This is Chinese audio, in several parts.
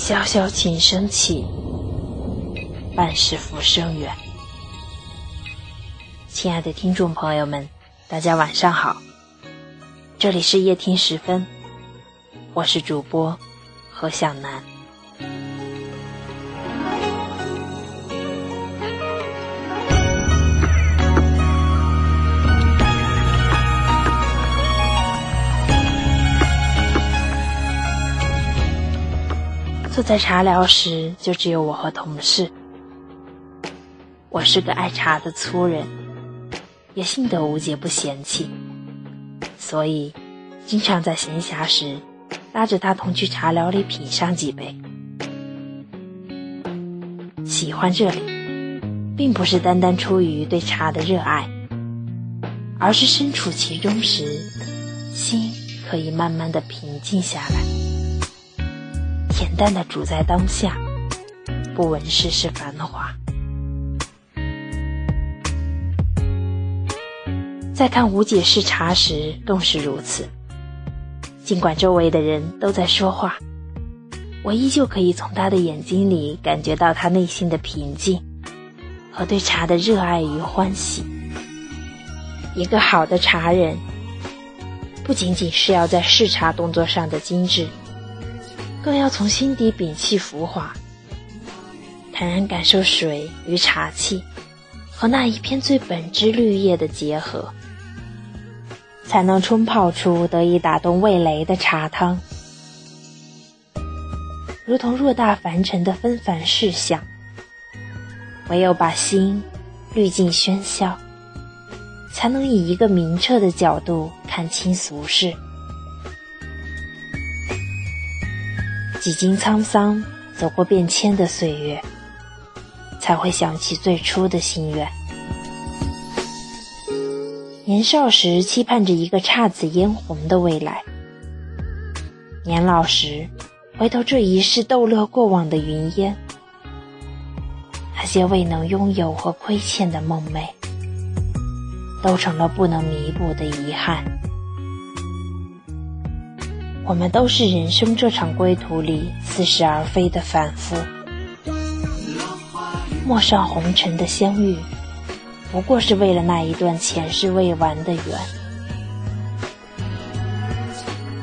萧萧琴声起，半世浮生远。亲爱的听众朋友们，大家晚上好，这里是夜听时分，我是主播何向南。坐在茶寮时，就只有我和同事。我是个爱茶的粗人，也幸得吴姐不嫌弃，所以经常在闲暇时拉着他同去茶寮里品上几杯。喜欢这里，并不是单单出于对茶的热爱，而是身处其中时，心可以慢慢的平静下来。恬淡的主在当下，不闻世事繁华。在看吴姐试茶时，更是如此。尽管周围的人都在说话，我依旧可以从她的眼睛里感觉到她内心的平静和对茶的热爱与欢喜。一个好的茶人，不仅仅是要在试茶动作上的精致。更要从心底摒弃浮华，坦然感受水与茶气和那一片最本质绿叶的结合，才能冲泡出得以打动味蕾的茶汤。如同偌大凡尘的纷繁事项，唯有把心滤尽喧嚣，才能以一个明澈的角度看清俗世。几经沧桑，走过变迁的岁月，才会想起最初的心愿。年少时期盼着一个姹紫嫣红的未来，年老时回头这一世逗乐过往的云烟，那些未能拥有和亏欠的梦寐，都成了不能弥补的遗憾。我们都是人生这场归途里似是而非的反复，陌上红尘的相遇，不过是为了那一段前世未完的缘。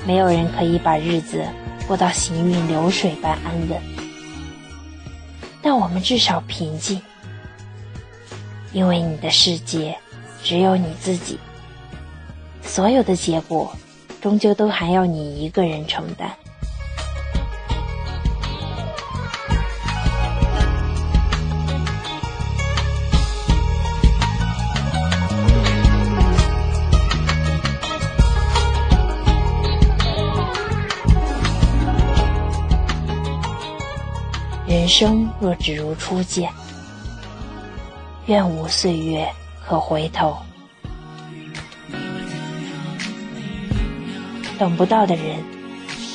没有人可以把日子过到行云流水般安稳，但我们至少平静，因为你的世界只有你自己，所有的结果。终究都还要你一个人承担。人生若只如初见，愿无岁月可回头。等不到的人，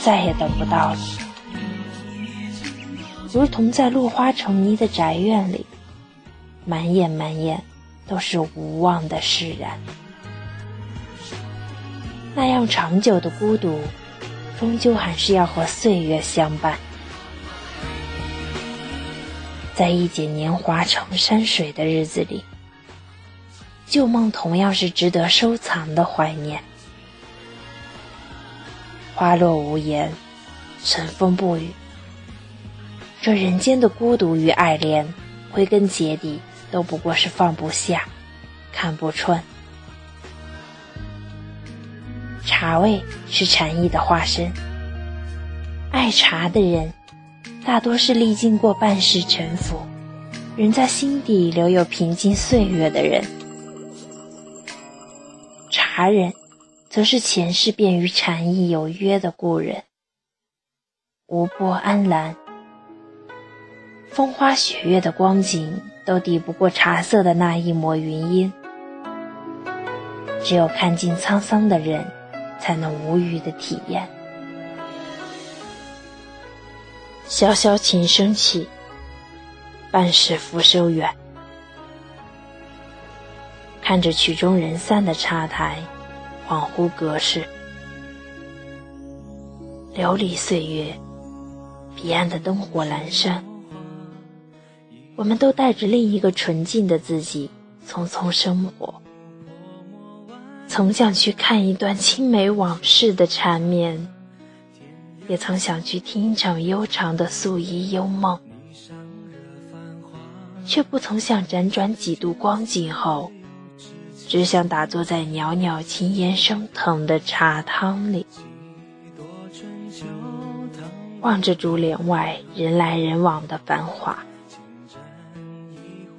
再也等不到了。如同在落花成泥的宅院里，满眼满眼都是无望的释然。那样长久的孤独，终究还是要和岁月相伴。在一剪年华成山水的日子里，旧梦同样是值得收藏的怀念。花落无言，尘封不语。这人间的孤独与爱恋，归根结底都不过是放不下、看不穿。茶味是禅意的化身，爱茶的人，大多是历经过半世沉浮，仍在心底留有平静岁月的人。茶人。则是前世便与禅意有约的故人，无波安澜，风花雪月的光景都抵不过茶色的那一抹云烟。只有看尽沧桑的人，才能无语的体验。萧萧琴声起，半世浮生远。看着曲终人散的茶台。恍惚隔世，流离岁月，彼岸的灯火阑珊。我们都带着另一个纯净的自己，匆匆生活。曾想去看一段青梅往事的缠绵，也曾想去听一场悠长的素衣幽梦，却不曾想辗转几度光景后，只想打坐在袅袅青烟升腾的茶汤里，望着竹帘外人来人往的繁华。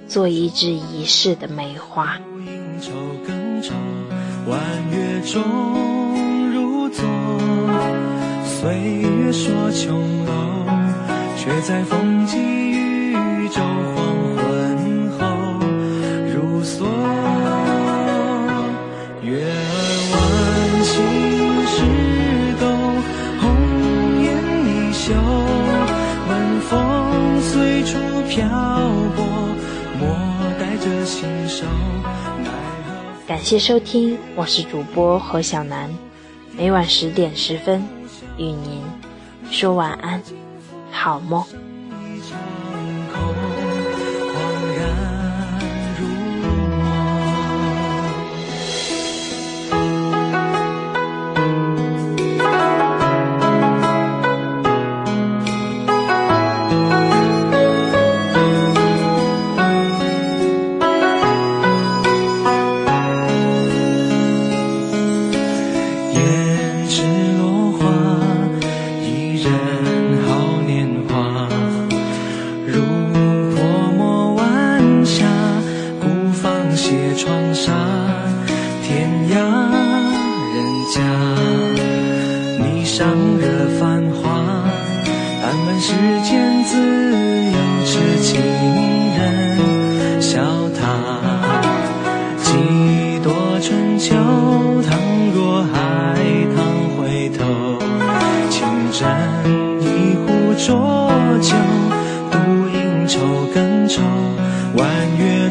做一枝一世的梅花。弯月中如昨，岁月说琼楼，却在风起感谢收听，我是主播何小楠，每晚十点十分与您说晚安，好梦。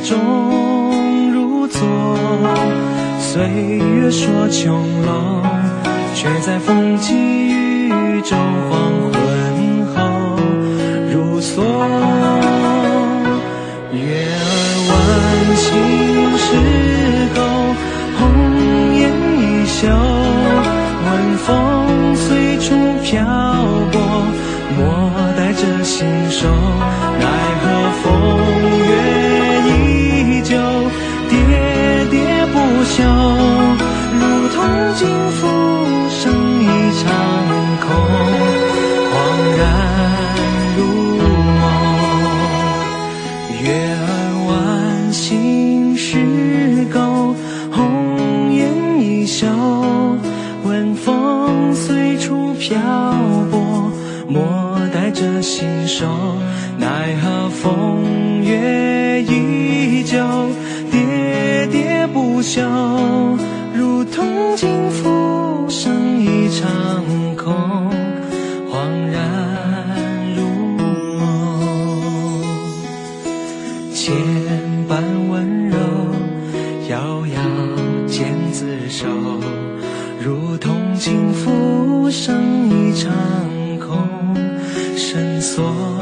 中如昨，岁月说琼楼。却在风起雨骤黄昏后如梭。如同惊浮生一场空，恍然如梦。千般温柔，遥遥见自守。如同惊浮生一场空，深锁。